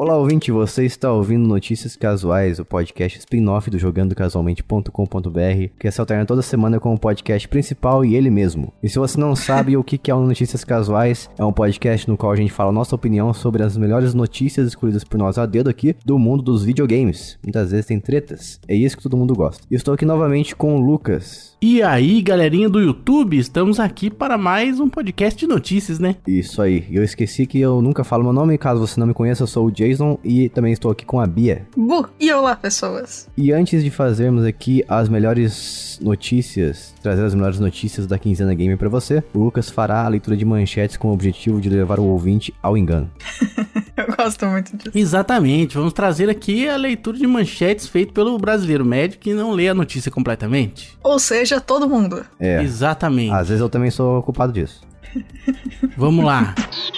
Olá, ouvinte, você está ouvindo Notícias Casuais, o podcast spin-off do jogandocasualmente.com.br, que se alterna toda semana com o podcast principal e ele mesmo. E se você não sabe o que é o Notícias Casuais, é um podcast no qual a gente fala a nossa opinião sobre as melhores notícias escolhidas por nós a dedo aqui do mundo dos videogames. Muitas vezes tem tretas, é isso que todo mundo gosta. E estou aqui novamente com o Lucas. E aí, galerinha do YouTube, estamos aqui para mais um podcast de notícias, né? Isso aí, eu esqueci que eu nunca falo meu nome, caso você não me conheça, eu sou o Jason e também estou aqui com a Bia. Bu, e olá, pessoas. E antes de fazermos aqui as melhores notícias, trazer as melhores notícias da quinzena game para você, o Lucas fará a leitura de manchetes com o objetivo de levar o ouvinte ao engano. eu gosto muito disso. Exatamente, vamos trazer aqui a leitura de manchetes feita pelo brasileiro médio que não lê a notícia completamente. Ou seja, todo mundo. É. Exatamente. Às vezes eu também sou culpado disso. Vamos lá.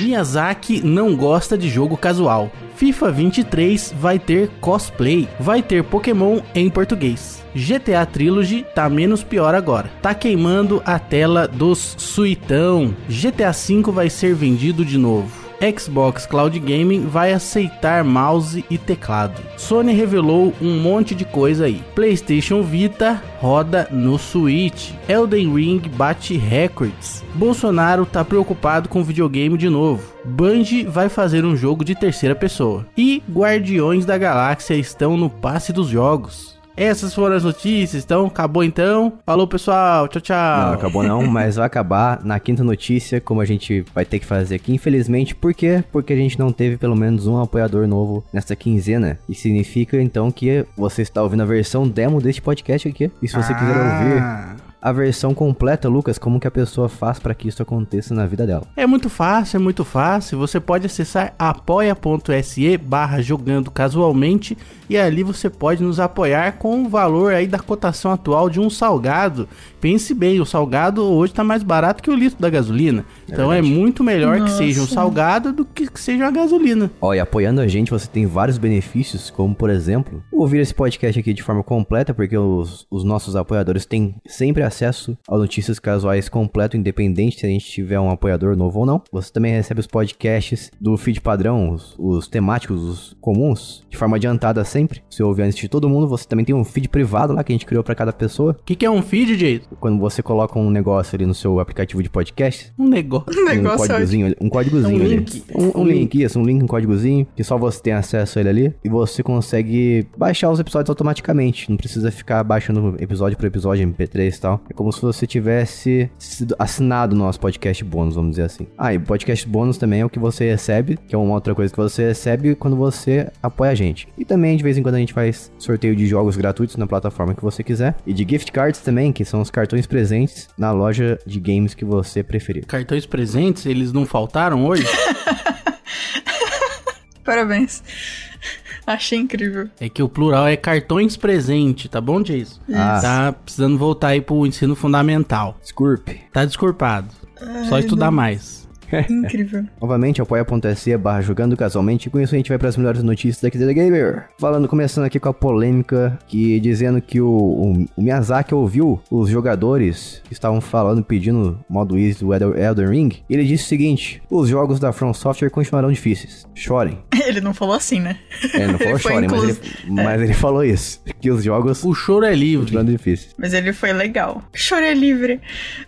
Miyazaki não gosta de jogo casual. FIFA 23 vai ter cosplay, vai ter Pokémon em português. GTA Trilogy tá menos pior agora. Tá queimando a tela dos suitão. GTA V vai ser vendido de novo. Xbox Cloud Gaming vai aceitar mouse e teclado. Sony revelou um monte de coisa aí. PlayStation Vita roda no Switch. Elden Ring bate records. Bolsonaro tá preocupado com videogame de novo. Bungie vai fazer um jogo de terceira pessoa. E Guardiões da Galáxia estão no passe dos jogos. Essas foram as notícias, então acabou então. Falou pessoal, tchau, tchau. Não, acabou não, mas vai acabar na quinta notícia, como a gente vai ter que fazer aqui, infelizmente. Por quê? Porque a gente não teve pelo menos um apoiador novo nesta quinzena. E significa então que você está ouvindo a versão demo deste podcast aqui. E se você ah. quiser ouvir a versão completa, Lucas, como que a pessoa faz para que isso aconteça na vida dela? É muito fácil, é muito fácil. Você pode acessar apoia.se barra jogando casualmente e ali você pode nos apoiar com o valor aí da cotação atual de um salgado. Pense bem, o salgado hoje está mais barato que o litro da gasolina. É então é verdade. é muito melhor Nossa. que seja um salgado do que que seja uma gasolina. Olha, apoiando a gente, você tem vários benefícios, como por exemplo, ouvir esse podcast aqui de forma completa, porque os, os nossos apoiadores têm sempre a acesso a notícias casuais completo, independente se a gente tiver um apoiador novo ou não. Você também recebe os podcasts do feed padrão, os, os temáticos, os comuns, de forma adiantada sempre. Se ouve antes de todo mundo, você também tem um feed privado lá que a gente criou para cada pessoa. O que, que, é um feed, Jay? Quando você coloca um negócio ali no seu aplicativo de podcast. Um negócio. Um, negócio um códigozinho, um códigozinho um ali. Link. Um, um link, isso, um link, um códigozinho, que só você tem acesso a ele ali. E você consegue baixar os episódios automaticamente. Não precisa ficar baixando episódio por episódio, MP3 e tal. É como se você tivesse assinado o nosso podcast bônus, vamos dizer assim. Ah, e podcast bônus também é o que você recebe, que é uma outra coisa que você recebe quando você apoia a gente. E também, de vez em quando, a gente faz sorteio de jogos gratuitos na plataforma que você quiser. E de gift cards também, que são os cartões presentes na loja de games que você preferir. Cartões presentes? Eles não faltaram hoje? Parabéns. Achei incrível. É que o plural é cartões presente, tá bom, Jason? Ah. Tá precisando voltar aí pro ensino fundamental. Desculpe. Tá desculpado. Ai, Só estudar não. mais. Incrível. Novamente, apoia.se barra jogando casualmente. E com isso a gente vai para as melhores notícias daqui da Gamer. Falando, começando aqui com a polêmica, que dizendo que o, o, o Miyazaki ouviu os jogadores que estavam falando, pedindo modo easy do Elden Ring. E ele disse o seguinte: os jogos da From Software continuarão difíceis. Chorem. Ele não falou assim, né? É, ele não falou chorem, mas, ele, mas ele falou isso. Que os jogos. O choro é livre. Continuarão difíceis. Mas ele foi legal. Choro é livre.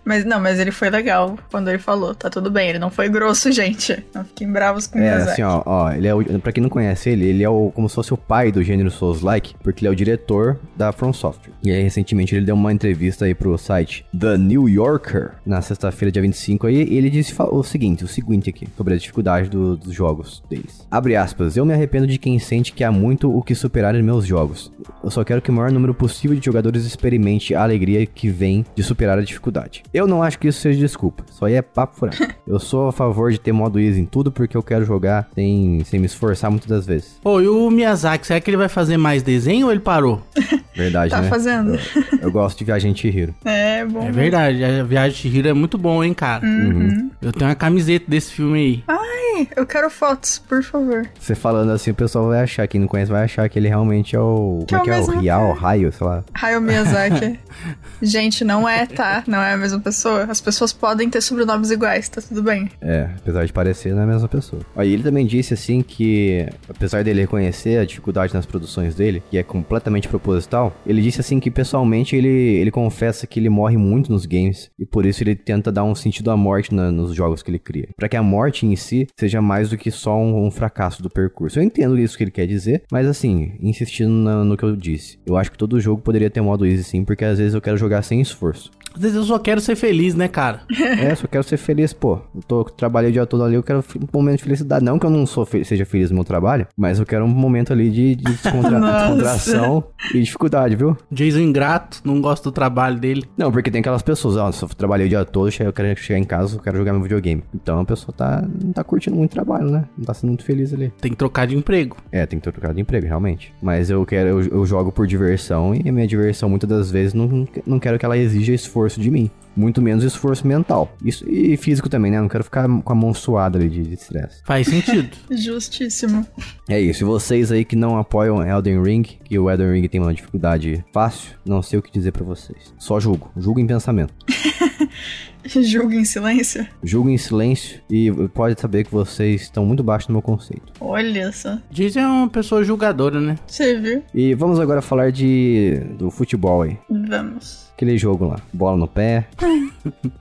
Mas não, mas ele foi legal quando ele falou. Tá tudo bem, ele não foi grosso, gente. Não fiquem bravos com o É, assim, ó, ó, ele é o, pra quem não conhece ele, ele é o, como se fosse o pai do gênero Souls-like, porque ele é o diretor da From Software. E aí, recentemente, ele deu uma entrevista aí pro site The New Yorker, na sexta-feira, dia 25 aí, e ele disse o seguinte, o seguinte aqui, sobre a dificuldade do, dos jogos deles. Abre aspas, eu me arrependo de quem sente que há muito o que superar em meus jogos. Eu só quero que o maior número possível de jogadores experimente a alegria que vem de superar a dificuldade. Eu não acho que isso seja desculpa, só aí é papo furado. eu sou a favor de ter modo easy em tudo porque eu quero jogar sem, sem me esforçar muitas das vezes. Pô, e o Miyazaki, será que ele vai fazer mais desenho ou ele parou? Verdade, tá né? fazendo. Eu, eu, gosto de Viagem Chihiro. É, bom. É verdade, a Viagem Chihiro é muito bom, hein, cara? Uhum. Eu tenho uma camiseta desse filme aí. Ai, eu quero fotos, por favor. Você falando assim, o pessoal vai achar, quem não conhece vai achar que ele realmente é o. Que como é é que o é? O Rial. Raio, sei lá. Hayao Miyazaki. Gente, não é, tá? Não é a mesma pessoa. As pessoas podem ter sobrenomes iguais, tá tudo bem. É, apesar de parecer, não é a mesma pessoa. Aí ele também disse assim que, apesar dele reconhecer a dificuldade nas produções dele, que é completamente proposital, ele disse assim que pessoalmente ele, ele confessa que ele morre muito nos games e por isso ele tenta dar um sentido à morte na- nos jogos que ele cria. Pra que a morte em si seja mais do que só um, um fracasso do percurso. Eu entendo isso que ele quer dizer, mas assim, insistindo na- no que eu disse. Eu acho que todo jogo poderia ter modo easy sim, porque às vezes eu quero jogar sem esforço. Às vezes eu só quero ser feliz, né, cara? É, só quero ser feliz, pô. Eu tô, trabalhei o dia todo ali, eu quero um momento de felicidade. Não que eu não sou fe- seja feliz no meu trabalho, mas eu quero um momento ali de, de descontra- descontração e dificuldade, viu? Jason ingrato, não gosta do trabalho dele. Não, porque tem aquelas pessoas, ó, se eu trabalhei o dia todo, eu quero chegar em casa, eu quero jogar meu videogame. Então a pessoa tá, não tá curtindo muito o trabalho, né? Não tá sendo muito feliz ali. Tem que trocar de emprego. É, tem que trocar de emprego, realmente. Mas eu quero, eu, eu jogo por diversão e a minha diversão muitas das vezes não, não quero que ela exija esforço de mim. Muito menos esforço mental. Isso, e físico também, né? Eu não quero ficar com a mão suada ali de de estresse. Faz sentido. Justíssimo. É isso. E vocês aí que não apoiam Elden Ring, que o Elden Ring tem uma dificuldade fácil, não sei o que dizer pra vocês. Só julgo. Julgo em pensamento. Julga em silêncio. Julgo em silêncio e pode saber que vocês estão muito baixo no meu conceito. Olha só. Jason é uma pessoa julgadora, né? Você viu? E vamos agora falar de do futebol aí. Vamos. Aquele jogo lá. Bola no pé.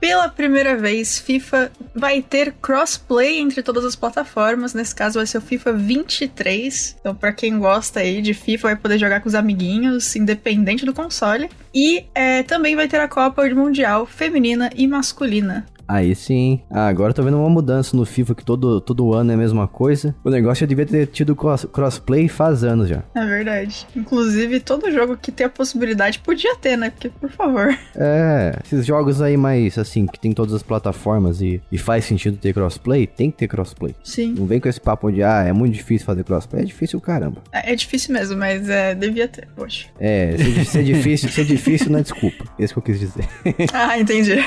Pela primeira vez, FIFA vai ter crossplay entre todas as plataformas. Nesse caso, vai ser o FIFA 23. Então, pra quem gosta aí de FIFA, vai poder jogar com os amiguinhos, independente do console. E é, também vai ter a Copa Mundial feminina e masculina. Aí sim. Ah, agora eu tô vendo uma mudança no FIFA que todo, todo ano é a mesma coisa. O negócio já devia ter tido cross- crossplay faz anos já. É verdade. Inclusive, todo jogo que tem a possibilidade podia ter, né? Porque, por favor. É, esses jogos aí mais assim, que tem todas as plataformas e, e faz sentido ter crossplay, tem que ter crossplay. Sim. Não vem com esse papo de, ah, é muito difícil fazer crossplay. É difícil caramba. É, é difícil mesmo, mas é, devia ter. Poxa. É, ser, ser difícil, ser difícil não é desculpa. Esse que eu quis dizer. Ah, entendi.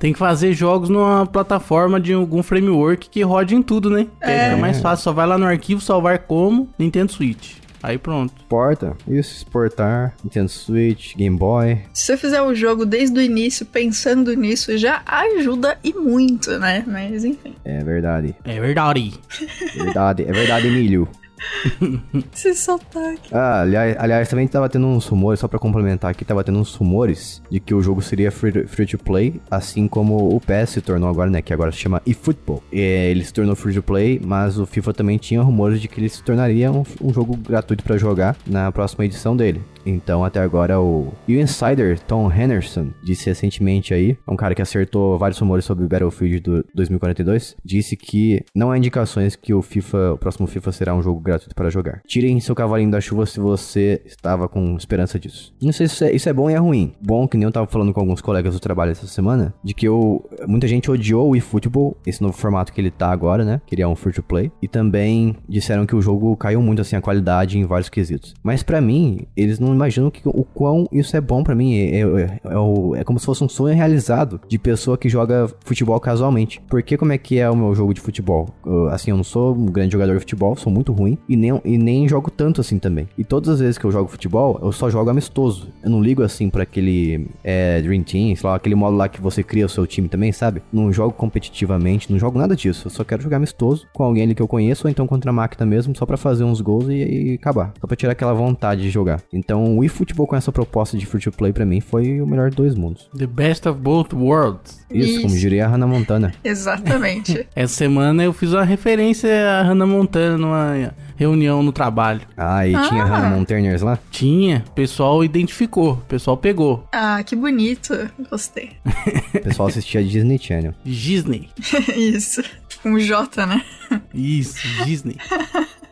Tem que fazer jogos numa plataforma de algum framework que rode em tudo, né? Que É. fica mais fácil. Só vai lá no arquivo, salvar como Nintendo Switch. Aí pronto. Exporta, isso, exportar, Nintendo Switch, Game Boy. Se você fizer o jogo desde o início, pensando nisso, já ajuda e muito, né? Mas enfim. É verdade. É verdade. Verdade, é verdade, Emílio. Ah, aliás, aliás, também tava tendo uns rumores, só pra complementar aqui, tava tendo uns rumores de que o jogo seria free, to play, assim como o PES se tornou agora, né? Que agora se chama eFootball. É, ele se tornou free to play, mas o FIFA também tinha rumores de que ele se tornaria um, um jogo gratuito pra jogar na próxima edição dele. Então, até agora, o, e o insider Tom Henderson disse recentemente aí, um cara que acertou vários rumores sobre o Battlefield do 2042, disse que não há indicações que o FIFA, o próximo FIFA será um jogo gratuito para jogar. Tirem seu cavalinho da chuva se você estava com esperança disso. Não sei se isso é, isso é bom e é ruim. Bom, que nem eu tava falando com alguns colegas do trabalho essa semana, de que eu, muita gente odiou o eFootball, esse novo formato que ele tá agora, né? Que ele é um free to play. E também disseram que o jogo caiu muito assim a qualidade em vários quesitos. Mas pra mim, eles não imaginam que, o quão isso é bom pra mim. É, é, é o- é como se fosse um sonho realizado de pessoa que joga futebol casualmente. Porque como é que é o meu jogo de futebol? Eu, assim, eu não sou um grande jogador de futebol, sou muito ruim. E nem, e nem jogo tanto assim também. E todas as vezes que eu jogo futebol, eu só jogo amistoso. Eu não ligo assim pra aquele é, Dream Team, sei lá, aquele modo lá que você cria o seu time também, sabe? Não jogo competitivamente, não jogo nada disso. Eu só quero jogar amistoso com alguém ali que eu conheço, ou então contra a máquina mesmo, só pra fazer uns gols e, e acabar. Só pra tirar aquela vontade de jogar. Então o eFootball com essa proposta de free to play pra mim foi o melhor dos dois mundos. The best of both worlds. Isso, como Isso. diria a Hannah Montana. Exatamente. Essa semana eu fiz uma referência a Hannah Montana numa reunião no trabalho. Ah, e tinha Ah. Hannah Montaners lá? Tinha, o pessoal identificou, o pessoal pegou. ah, que bonito. Gostei. O pessoal assistia Disney Channel. Disney. Isso. Com J, né? Isso, Disney.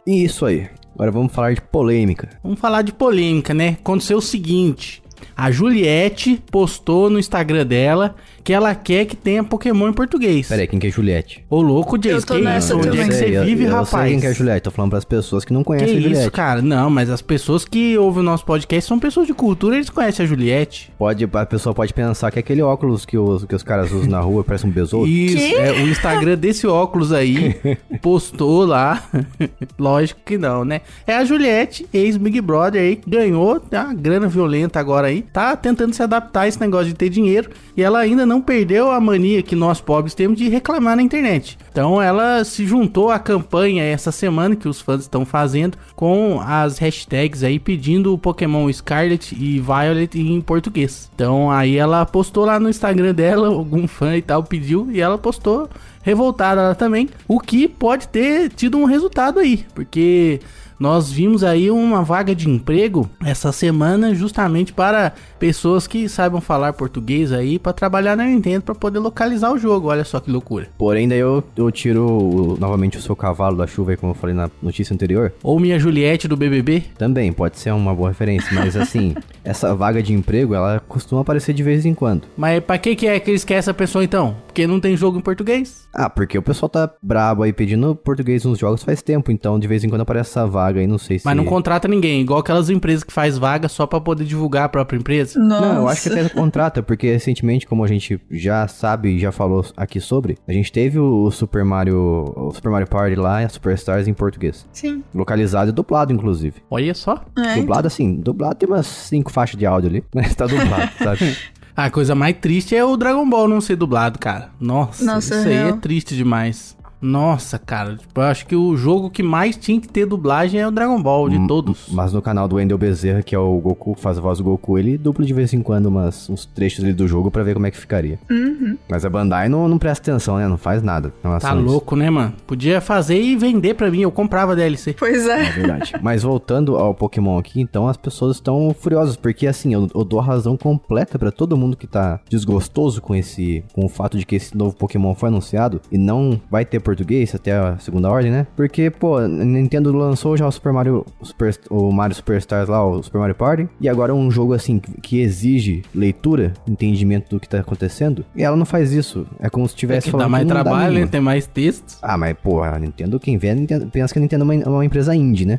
E isso aí. Agora vamos falar de polêmica. Vamos falar de polêmica, né? Aconteceu o seguinte: A Juliette postou no Instagram dela que ela quer que tenha Pokémon em português. Pera aí, quem que é Juliette? Ô, louco, Jace, Eu tô que nessa isso? Onde também. é que você eu- vive, eu rapaz? sei quem que é Juliette, tô falando pras pessoas que não Que conhecem a Juliette. isso, cara? Não, mas as pessoas que ouvem o nosso podcast são pessoas de cultura, eles conhecem a Juliette. Pode, a pessoa pode pensar que é aquele óculos que os, que os caras usam na rua, parece um besouro. Isso, é, o Instagram desse óculos aí postou lá. Lógico que não, né? É a Juliette, ex-Big Brother aí, que ganhou tá, uma grana violenta agora aí. Tá tentando se adaptar a esse negócio de ter dinheiro. E ela ainda não perdeu a mania que nós pobres temos de reclamar na internet. Então ela se juntou à campanha essa semana que os fãs estão fazendo com as hashtags aí pedindo o Pokémon Scarlet e Violet em português. Então aí ela postou lá no Instagram dela, algum fã e tal pediu e ela postou revoltada ela também, o que pode ter tido um resultado aí, porque nós vimos aí uma vaga de emprego essa semana justamente para pessoas que saibam falar português aí para trabalhar na Nintendo para poder localizar o jogo. Olha só que loucura. Porém, daí eu, eu tiro novamente o seu cavalo da chuva aí, como eu falei na notícia anterior. Ou minha Juliette do BBB. Também pode ser uma boa referência, mas assim, essa vaga de emprego, ela costuma aparecer de vez em quando. Mas pra que que é que eles querem essa pessoa então? Porque não tem jogo em português? Ah, porque o pessoal tá brabo aí pedindo português nos jogos faz tempo, então de vez em quando aparece essa vaga aí, não sei se... Mas não contrata ninguém, igual aquelas empresas que faz vaga só pra poder divulgar a própria empresa. Nossa. Não, eu acho que até contrata, porque recentemente, como a gente já sabe e já falou aqui sobre, a gente teve o Super Mario, o Super Mario Party lá e a Superstars em português. Sim. Localizado e dublado, inclusive. Olha só. É, dublado assim, dublado tem umas cinco faixas de áudio ali, mas tá dublado, sabe? A coisa mais triste é o Dragon Ball não ser dublado, cara. Nossa, Nossa, isso aí é triste demais. Nossa, cara, tipo, eu acho que o jogo que mais tinha que ter dublagem é o Dragon Ball, de M- todos. Mas no canal do Wendel Bezerra, que é o Goku, que faz a voz do Goku, ele dupla de vez em quando umas, uns trechos ali do jogo pra ver como é que ficaria. Uhum. Mas a Bandai não, não presta atenção, né? Não faz nada. Tá a isso. louco, né, mano? Podia fazer e vender pra mim, eu comprava DLC. Pois É é. verdade. Mas voltando ao Pokémon aqui, então as pessoas estão furiosas, porque assim, eu, eu dou a razão completa pra todo mundo que tá desgostoso com esse com o fato de que esse novo Pokémon foi anunciado e não vai ter português até a segunda ordem, né? Porque, pô, a Nintendo lançou já o Super Mario Super, o Mario Superstars lá, o Super Mario Party, e agora um jogo assim que, exige leitura, entendimento do que tá acontecendo, e ela não faz isso. É como se É tivesse que falando dá mais que não dá trabalho, né? Tem mais textos. Ah, mas porra, a Nintendo, quem vê, a Nintendo- pensa que a Nintendo é uma, uma empresa indie, né?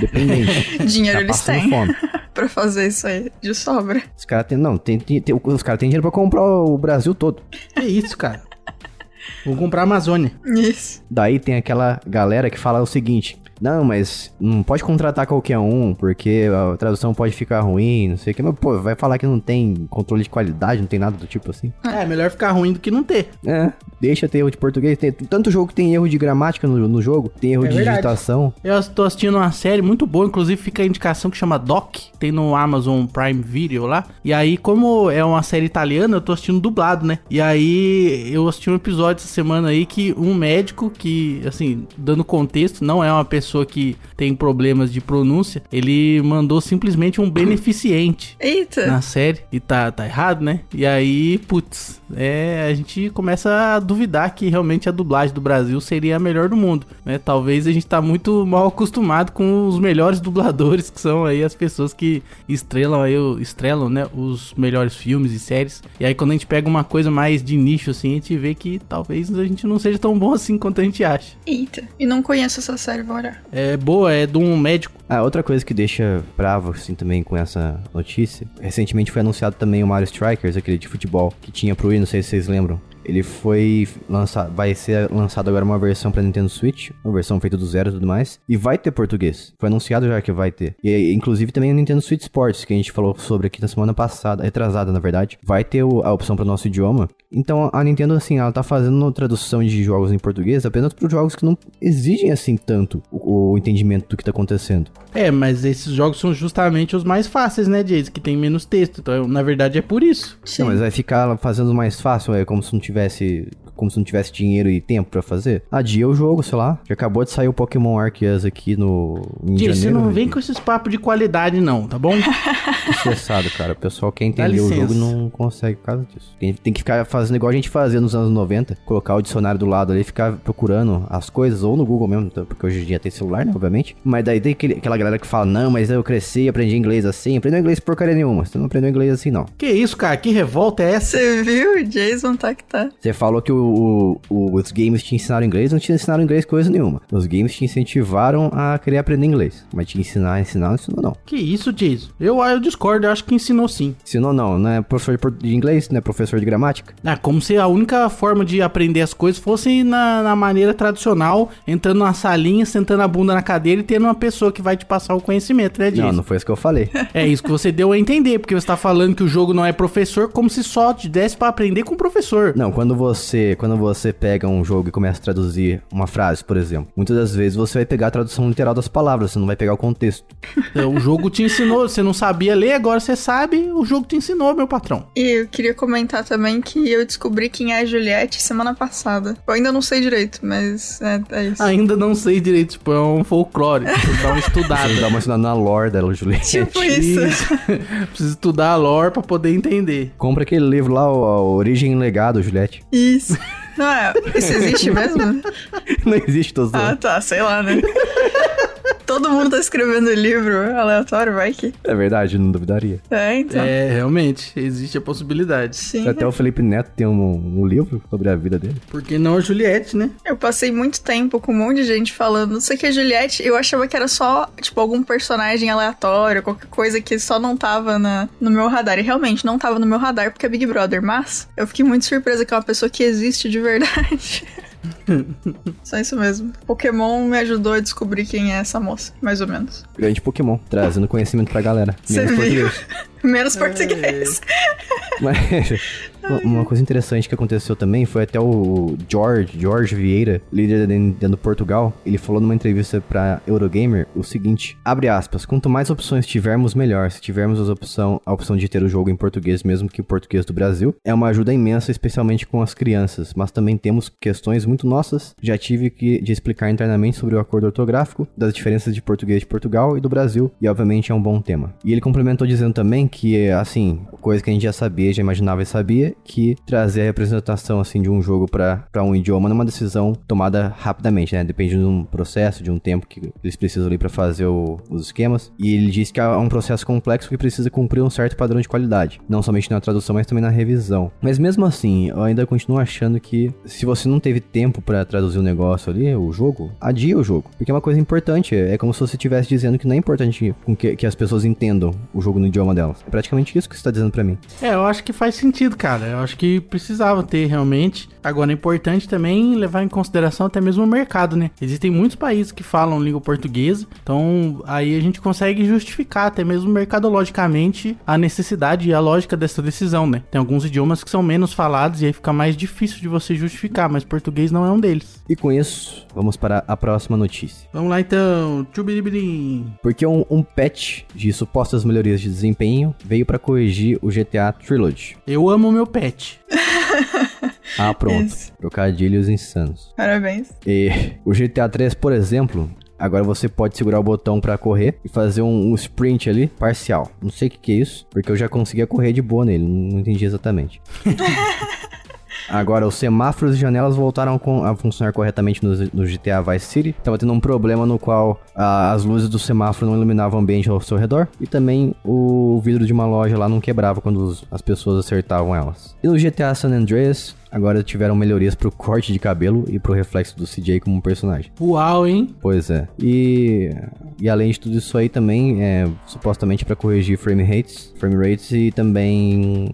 Dependente. Dinheiro Tá eles têm fome. pra fazer isso aí de sobra. Os caras têm. Não, tem, tem- tem- os caras têm dinheiro pra comprar o Brasil todo. Que isso, cara? Vou comprar a Amazônia. Isso. Daí tem aquela galera que fala o seguinte. Não, mas não pode contratar qualquer um, porque a tradução pode ficar ruim, não sei o que. Mas, pô, vai falar que não tem controle de qualidade, não tem nada do tipo assim. É, melhor ficar ruim do que não ter. É, deixa ter erro de português. Tem tanto jogo que tem erro de gramática no, no jogo, tem erro É de verdade. digitação. Eu tô assistindo uma série muito boa, inclusive fica a indicação que chama Doc, tem no Amazon Prime Video lá. E aí, como é uma série italiana, eu tô assistindo dublado, né? E aí, eu assisti um episódio essa semana aí que um médico que, assim, dando contexto, não é uma pessoa que tem problemas de pronúncia, ele mandou simplesmente um beneficiente Eita. na série e tá, tá errado, né? E aí, putz, é, a gente começa a duvidar que realmente a dublagem do Brasil seria a melhor do mundo, né? Talvez a gente tá muito mal acostumado com os melhores dubladores, que são aí as pessoas que estrelam aí, estrelam, né, os melhores filmes e séries. E aí quando a gente pega uma coisa mais de nicho assim, a gente vê que talvez a gente não seja tão bom assim quanto a gente acha. Eita. E não conheço essa série, olhar. É boa, é de um médico. Ah, outra coisa que deixa bravo, assim, também com essa notícia. Recentemente foi anunciado também o Mario Strikers, aquele de futebol, que tinha pro Wii, não sei se vocês lembram. Ele foi lançado, vai ser lançado agora uma versão pra Nintendo Switch, uma versão feita do zero e tudo mais, e vai ter português. Foi anunciado já que vai ter. E inclusive também o Nintendo Switch Sports, que a gente falou sobre aqui na semana passada, retrasada na verdade, vai ter o- a opção para nosso idioma. Então a Nintendo assim, ela tá fazendo uma tradução de jogos em português apenas para jogos que não exigem assim tanto o, o entendimento do que tá acontecendo. É, mas esses jogos são justamente os mais fáceis, né, Jace? Que tem menos texto. Então, na verdade, é por isso. Sim. Não, mas vai ficar fazendo mais fácil, é como se não tivesse como se não tivesse dinheiro e tempo pra fazer. Adia o jogo, sei lá. Já acabou de sair o Pokémon Arceus aqui no. Em Tio, você não vem e- com esses papos de qualidade, não, tá bom? estressado, cara. O pessoal quer entender o jogo não consegue por causa disso. Tem, tem que ficar fazendo igual a gente fazia nos anos 90, colocar o dicionário do lado ali e ficar procurando as coisas, ou no Google mesmo, porque hoje em dia tem celular, né, obviamente. Mas daí tem aquele- aquela galera que fala, não, mas eu cresci, aprendi inglês assim, aprendeu inglês porcaria nenhuma. Você não aprendeu inglês assim, não. que isso, cara? Que revolta é essa? Você viu? O Jason tá que tá. Você falou que o- o- os games te ensinaram inglês, não te ensinaram inglês coisa nenhuma. Os games te incentivaram a querer aprender inglês. Mas te ensinar, ensinar, não ensinou não. Que isso, Jason? Eu, eu discordo, eu acho que ensinou sim. Ensinou não, não é professor de, inglês, não é professor de gramática. Ah, como se a única forma de aprender as coisas fosse na, na maneira tradicional, entrando numa salinha, sentando a bunda na cadeira e tendo uma pessoa que vai te passar o conhecimento, né, Jason? Não, não foi isso que eu falei. É isso que você deu a entender, porque você tá falando que o jogo não é professor, como se só te desse pra aprender com o professor. Não, quando você, quando você pega um jogo e começa a traduzir uma frase, por exemplo, muitas das vezes você vai pegar a tradução literal das palavras, você não vai pegar o contexto. Então, O jogo te ensinou, você não sabia ler, agora você sabe, o jogo te ensinou, meu patrão. E eu queria comentar também que eu descobri quem é a Juliette semana passada. Eu ainda não sei direito, mas é, é isso. Ainda não sei direito, tipo, é um folclore, preciso dar uma estudada. Você dá uma ensinada na lore dela, Juliette. Tipo isso. Preciso estudar a lore pra poder entender. Compra aquele livro lá, o- a Origem e Legado, Juliette. Isso. Não é? Isso existe mesmo? Não existe todos Ah, tá, sei lá, né? Todo mundo tá escrevendo livro aleatório, vai que. É verdade, não duvidaria. É, então. É, realmente, existe a possibilidade. Sim. Até o Felipe Neto tem um, um livro sobre a vida dele. Porque não a Juliette, né? Eu passei muito tempo com um monte de gente falando. Não sei que a Juliette, eu achava que era só, tipo, algum personagem aleatório, qualquer coisa que só não tava na, no meu radar. E realmente não tava no meu radar porque é Big Brother. Mas eu fiquei muito surpresa que é uma pessoa que existe de verdade. só isso mesmo. Pokémon me ajudou a descobrir quem é essa moça, mais ou menos. Grande Pokémon, trazendo conhecimento pra galera. Você Menos viu? português. Menos português. Mas uma- coisa interessante que aconteceu também foi até o George, George Vieira, líder da Nintendo Portugal, ele falou numa entrevista pra Eurogamer o seguinte, abre aspas, quanto mais opções tivermos, melhor. Se tivermos a opção, a opção de ter o jogo em português, mesmo que o português do Brasil, é uma ajuda imensa, especialmente com as crianças, mas também temos questões muito nossas. Já tive que de explicar internamente sobre o acordo ortográfico, das diferenças de português de Portugal e do Brasil, e obviamente é um bom tema. E ele complementou dizendo também que, assim, coisa que a gente já sabia, já imaginava e sabia, que trazer a representação, assim, de um jogo pra um idioma é uma decisão tomada rapidamente, né? Depende de um processo, de um tempo que eles precisam ali pra fazer o- os esquemas. E ele disse que é um processo complexo que precisa cumprir um certo padrão de qualidade, não somente na tradução, mas também na revisão. Mas mesmo assim, eu ainda continuo achando que se você não teve tempo pra traduzir o negócio ali, o jogo, adia o jogo, porque é uma coisa importante. É como se você estivesse dizendo que não é importante que, que as pessoas entendam o jogo no idioma delas. É praticamente isso que você tá dizendo pra mim. É, eu acho que faz sentido, cara. Eu acho que precisava ter realmente. Agora é importante também levar em consideração até mesmo o mercado, né? Existem muitos países que falam língua portuguesa, então aí a gente consegue justificar até mesmo mercadologicamente a necessidade e a lógica dessa decisão, né? Tem alguns idiomas que são menos falados e aí fica mais difícil de você justificar, mas português não é um deles. E com isso, vamos para a próxima notícia. Vamos lá então, tchubiribiri. Porque um, um patch de supostas melhorias de desempenho veio pra corrigir o GTA Trilogy. Eu amo meu pet. Ah, pronto. Isso. Trocadilhos insanos. Parabéns. E o GTA 3, por exemplo, agora você pode segurar o botão pra correr e fazer um, um sprint ali parcial. Não sei o que, que é isso, porque eu já conseguia correr de boa nele, não, entendi exatamente. Agora, os semáforos e janelas voltaram a funcionar corretamente no, no GTA Vice City. Tava tendo um problema no qual ah, as luzes do semáforo não iluminavam o ambiente ao seu redor. E também o vidro de uma loja lá não quebrava quando os- as pessoas acertavam elas. E no GTA San Andreas, agora tiveram melhorias pro corte de cabelo e pro reflexo do CJ como personagem. Uau, hein? Pois é. E, e além de tudo isso aí também, é supostamente para corrigir frame rates, frame rates e também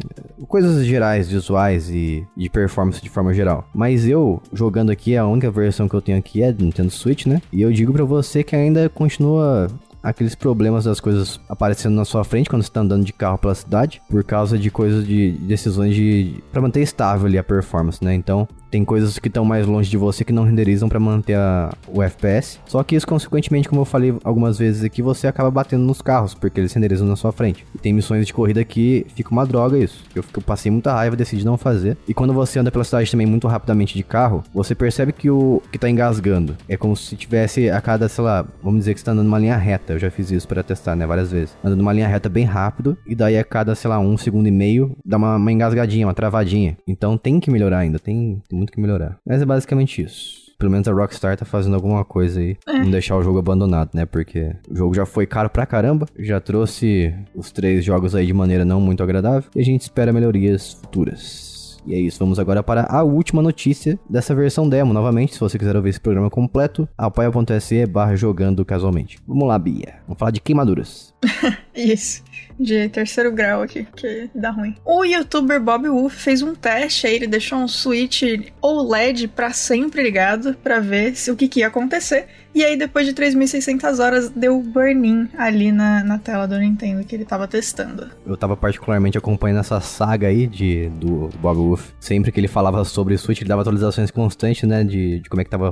coisas gerais, visuais e de performance de forma geral. Mas eu, jogando aqui, a única versão que eu tenho aqui é do Nintendo Switch, né? E eu digo pra você que ainda continua aqueles problemas das coisas aparecendo na sua frente quando você tá andando de carro pela cidade, por causa de coisas de decisões de para manter estável ali a performance, né? Então, tem coisas que estão mais longe de você que não renderizam para manter a, o FPS. Só que isso, consequentemente, como eu falei algumas vezes aqui, você acaba batendo nos carros, porque eles renderizam na sua frente. E tem missões de corrida que fica uma droga isso. Eu, eu passei muita raiva, decidi não fazer. E quando você anda pela cidade também muito rapidamente de carro, você percebe que o que tá engasgando. É como se tivesse a cada, sei lá, vamos dizer que você tá andando numa linha reta. Eu já fiz isso para testar, né, várias vezes. Andando numa linha reta bem rápido, e daí a cada, sei lá, um segundo e meio, dá uma, uma engasgadinha, uma travadinha. Então tem que melhorar ainda, tem, tem muito que melhorar. Mas é basicamente isso pelo menos a Rockstar tá fazendo alguma coisa aí. É. Não deixar o jogo abandonado, né? Porque o jogo já foi caro pra caramba. Já trouxe os três jogos aí de maneira não muito agradável. E a gente espera melhorias futuras. E é isso, vamos agora para a última notícia dessa versão demo. Novamente, se você quiser ouvir esse programa completo, apoia.se barra jogando casualmente. Vamos lá, Bia. Vamos falar de queimaduras. isso de terceiro grau aqui, que dá ruim. O youtuber Bob Wolf fez um teste aí, ele deixou um switch OLED para sempre ligado para ver se o que, que ia acontecer. E aí, depois de 3.600 horas, deu burn-in ali na, na tela do Nintendo que ele tava testando. Eu tava particularmente acompanhando essa saga aí de, do, do Bob Wolf. Sempre que ele falava sobre o Switch, ele dava atualizações constantes, né, de, de como é que tava,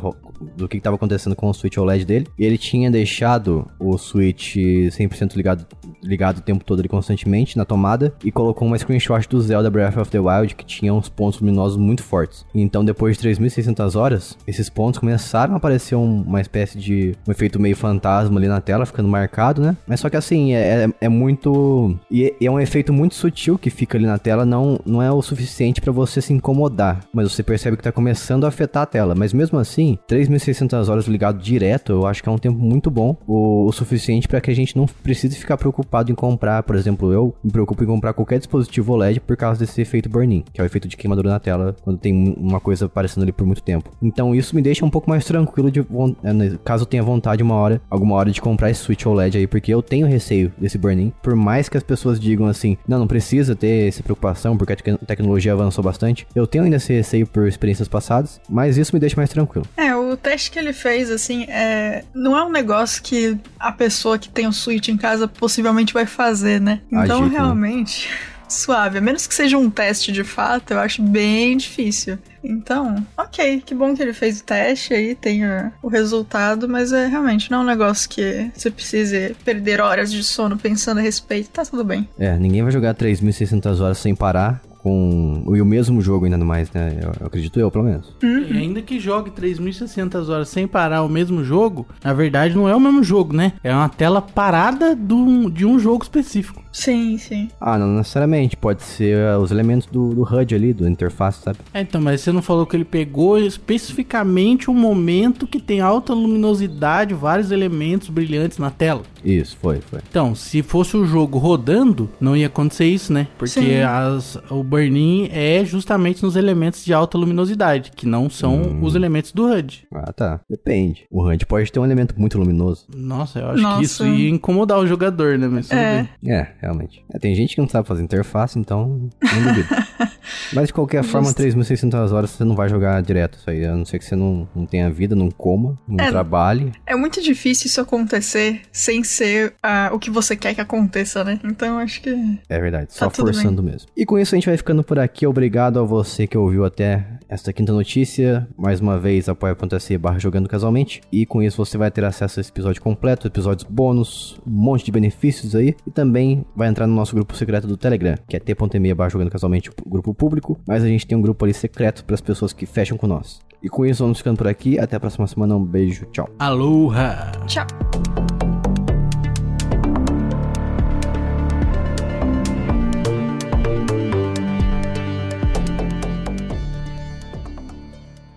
do que, que tava acontecendo com o Switch OLED dele. E ele tinha deixado o Switch 100% ligado, ligado o tempo todo ali constantemente na tomada e colocou uma screenshot do Zelda Breath of the Wild que tinha uns pontos luminosos muito fortes. Então, depois de 3.600 horas, esses pontos começaram a aparecer uma espécie de um efeito meio fantasma ali na tela, ficando marcado, né? Mas só que assim, é, é, é muito. E é um efeito muito sutil que fica ali na tela, não, não é o suficiente para você se incomodar. Mas você percebe que tá começando a afetar a tela. Mas mesmo assim, 3.600 horas ligado direto, eu acho que é um tempo muito bom, o, o suficiente para que a gente não precise ficar preocupado em comprar, por exemplo, eu me preocupo em comprar qualquer dispositivo OLED por causa desse efeito burn-in, que é o efeito de queimadura na tela quando tem uma coisa aparecendo ali por muito tempo. Então isso me deixa um pouco mais tranquilo de é, caso eu tenha vontade uma hora, alguma hora de comprar esse Switch OLED aí, porque eu tenho receio desse burn-in. Por mais que as pessoas digam assim, não, não precisa ter essa preocupação porque a te tecnologia avançou bastante. Eu tenho ainda esse receio por experiências passadas, mas isso me deixa mais tranquilo. É, o teste que ele fez, assim, é... não é um negócio que a pessoa que tem o Switch em casa possivelmente vai fazer, né? Então, realmente, suave. A menos que seja um teste de fato, eu acho bem difícil. Então, ok, que bom que ele fez o teste aí, tenha o resultado, mas é realmente não é um negócio que você precise perder horas de sono pensando a respeito, tá tudo bem. É, ninguém vai jogar 3.600 horas sem parar com o, o mesmo jogo ainda mais, né? Eu, eu acredito eu, pelo menos. Uhum. E ainda que jogue 3.600 horas sem parar o mesmo jogo, na verdade não é o mesmo jogo, né? É uma tela parada do, de um jogo específico. Sim, sim. Ah, não necessariamente. Pode ser uh, os elementos do, do HUD ali, do interface, sabe? É, então, mas você não falou que ele pegou especificamente um momento que tem alta luminosidade, vários elementos brilhantes na tela? Isso, foi, foi. Então, se fosse o jogo rodando, não ia acontecer isso, né? Porque as, o burn-in é justamente nos elementos de alta luminosidade, que não são hum. os elementos do HUD. Ah, tá. Depende. O HUD pode ter um elemento muito luminoso. Nossa, eu acho Nossa. que isso ia incomodar o jogador, né? Mas é. é, realmente. É, tem gente que não sabe fazer interface, então não duvido. Mas de qualquer Justo. forma, 3.600 horas você não vai jogar direto isso aí. A não ser que você não, não tenha vida, não coma, não é, trabalhe. É muito difícil isso acontecer sem ser uh, o que você quer que aconteça, né? Então acho que. É verdade, tá só forçando bem. mesmo. E com isso a gente vai ficando por aqui. Obrigado a você que ouviu até esta quinta notícia. Mais uma vez, apoia.se barra jogando casualmente. E com isso você vai ter acesso a esse episódio completo, episódios bônus, um monte de benefícios aí. E também vai entrar no nosso grupo secreto do Telegram, que é t.me barra jogando casualmente, o grupo público. Mas a gente tem um grupo ali secreto para as pessoas que fecham com nós. E com isso vamos ficando por aqui. Até a próxima semana. Um beijo. Tchau. Aloha. Tchau.